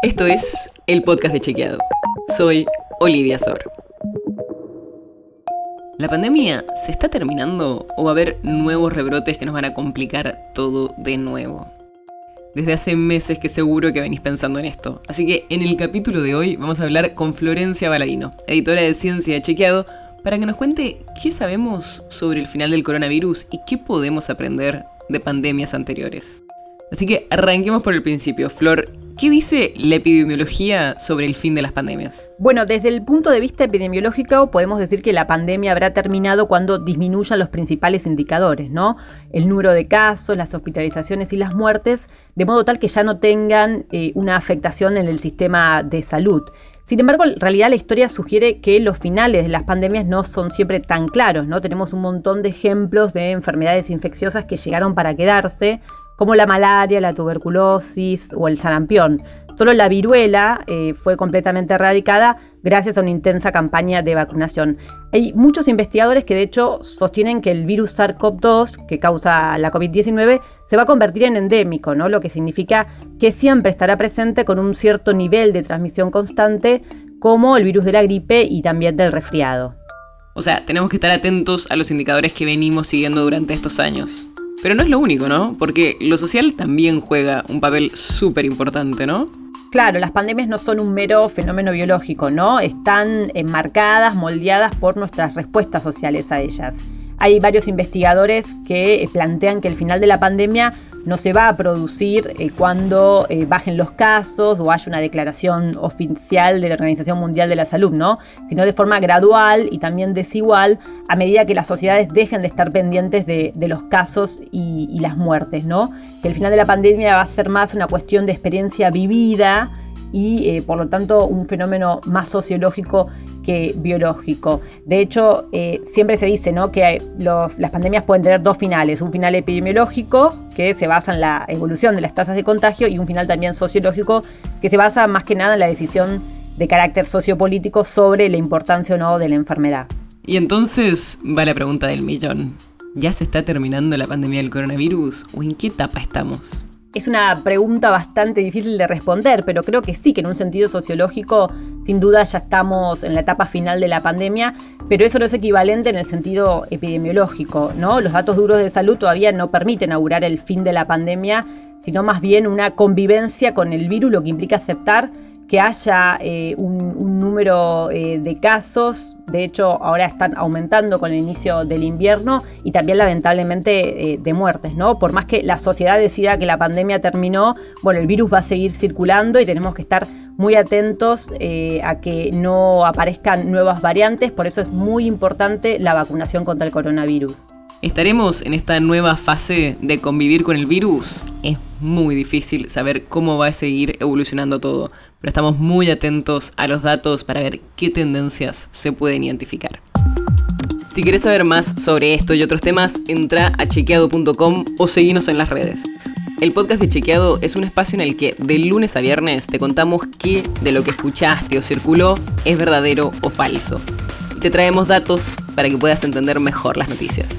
Esto es el podcast de Chequeado. Soy Olivia Sor. ¿La pandemia se está terminando o va a haber nuevos rebrotes que nos van a complicar todo de nuevo? Desde hace meses que seguro que venís pensando en esto. Así que en el capítulo de hoy vamos a hablar con Florencia Balarino, editora de Ciencia de Chequeado, para que nos cuente qué sabemos sobre el final del coronavirus y qué podemos aprender de pandemias anteriores. Así que arranquemos por el principio. Flor, ¿qué dice la epidemiología sobre el fin de las pandemias? Bueno, desde el punto de vista epidemiológico podemos decir que la pandemia habrá terminado cuando disminuyan los principales indicadores, ¿no? El número de casos, las hospitalizaciones y las muertes, de modo tal que ya no tengan eh, una afectación en el sistema de salud. Sin embargo, en realidad la historia sugiere que los finales de las pandemias no son siempre tan claros, ¿no? Tenemos un montón de ejemplos de enfermedades infecciosas que llegaron para quedarse, como la malaria, la tuberculosis o el sarampión. Solo la viruela eh, fue completamente erradicada gracias a una intensa campaña de vacunación. Hay muchos investigadores que de hecho sostienen que el virus SARS-CoV-2 que causa la COVID-19 se va a convertir en endémico, ¿no? lo que significa que siempre estará presente con un cierto nivel de transmisión constante como el virus de la gripe y también del resfriado. O sea, tenemos que estar atentos a los indicadores que venimos siguiendo durante estos años. Pero no es lo único, ¿no? Porque lo social también juega un papel súper importante, ¿no? Claro, las pandemias no son un mero fenómeno biológico, ¿no? Están enmarcadas, moldeadas por nuestras respuestas sociales a ellas. Hay varios investigadores que eh, plantean que el final de la pandemia no se va a producir eh, cuando eh, bajen los casos o haya una declaración oficial de la Organización Mundial de la Salud, ¿no? Sino de forma gradual y también desigual a medida que las sociedades dejen de estar pendientes de, los casos y, y las muertes, ¿no? Que el final de la pandemia va a ser más una cuestión de experiencia vivida y eh, por lo tanto un fenómeno más sociológico que biológico. De hecho, eh, siempre se dice ¿no? que las pandemias pueden tener dos finales, un final epidemiológico que se basa en la evolución de las tasas de contagio y un final también sociológico que se basa más que nada en la decisión de carácter sociopolítico sobre la importancia o no de la enfermedad. Y entonces va la pregunta del millón. ¿Ya se está terminando la pandemia del coronavirus o en qué etapa estamos? Es una pregunta bastante difícil de responder, pero creo que sí, que en un sentido sociológico, sin duda ya estamos en la etapa final de la pandemia, pero eso no es equivalente en el sentido epidemiológico, ¿no? Los datos duros de salud todavía no permiten augurar el fin de la pandemia, sino más bien una convivencia con el virus, lo que implica aceptar que haya eh, un, número eh, de casos, de hecho ahora están aumentando con el inicio del invierno y también lamentablemente eh, de muertes, ¿no? Por más que la sociedad decida que la pandemia terminó, bueno, el virus va a seguir circulando y tenemos que estar muy atentos a que no aparezcan nuevas variantes, por eso es muy importante la vacunación contra el coronavirus. ¿Estaremos en esta nueva fase de convivir con el virus? Es muy difícil saber cómo va a seguir evolucionando todo, pero estamos muy atentos a los datos para ver qué tendencias se pueden identificar. Si quieres saber más sobre esto y otros temas, entra a chequeado.com o seguinos en las redes. El podcast de Chequeado es un espacio en el que de lunes a viernes te contamos qué de lo que escuchaste o circuló es verdadero o falso. Y te traemos datos para que puedas entender mejor las noticias.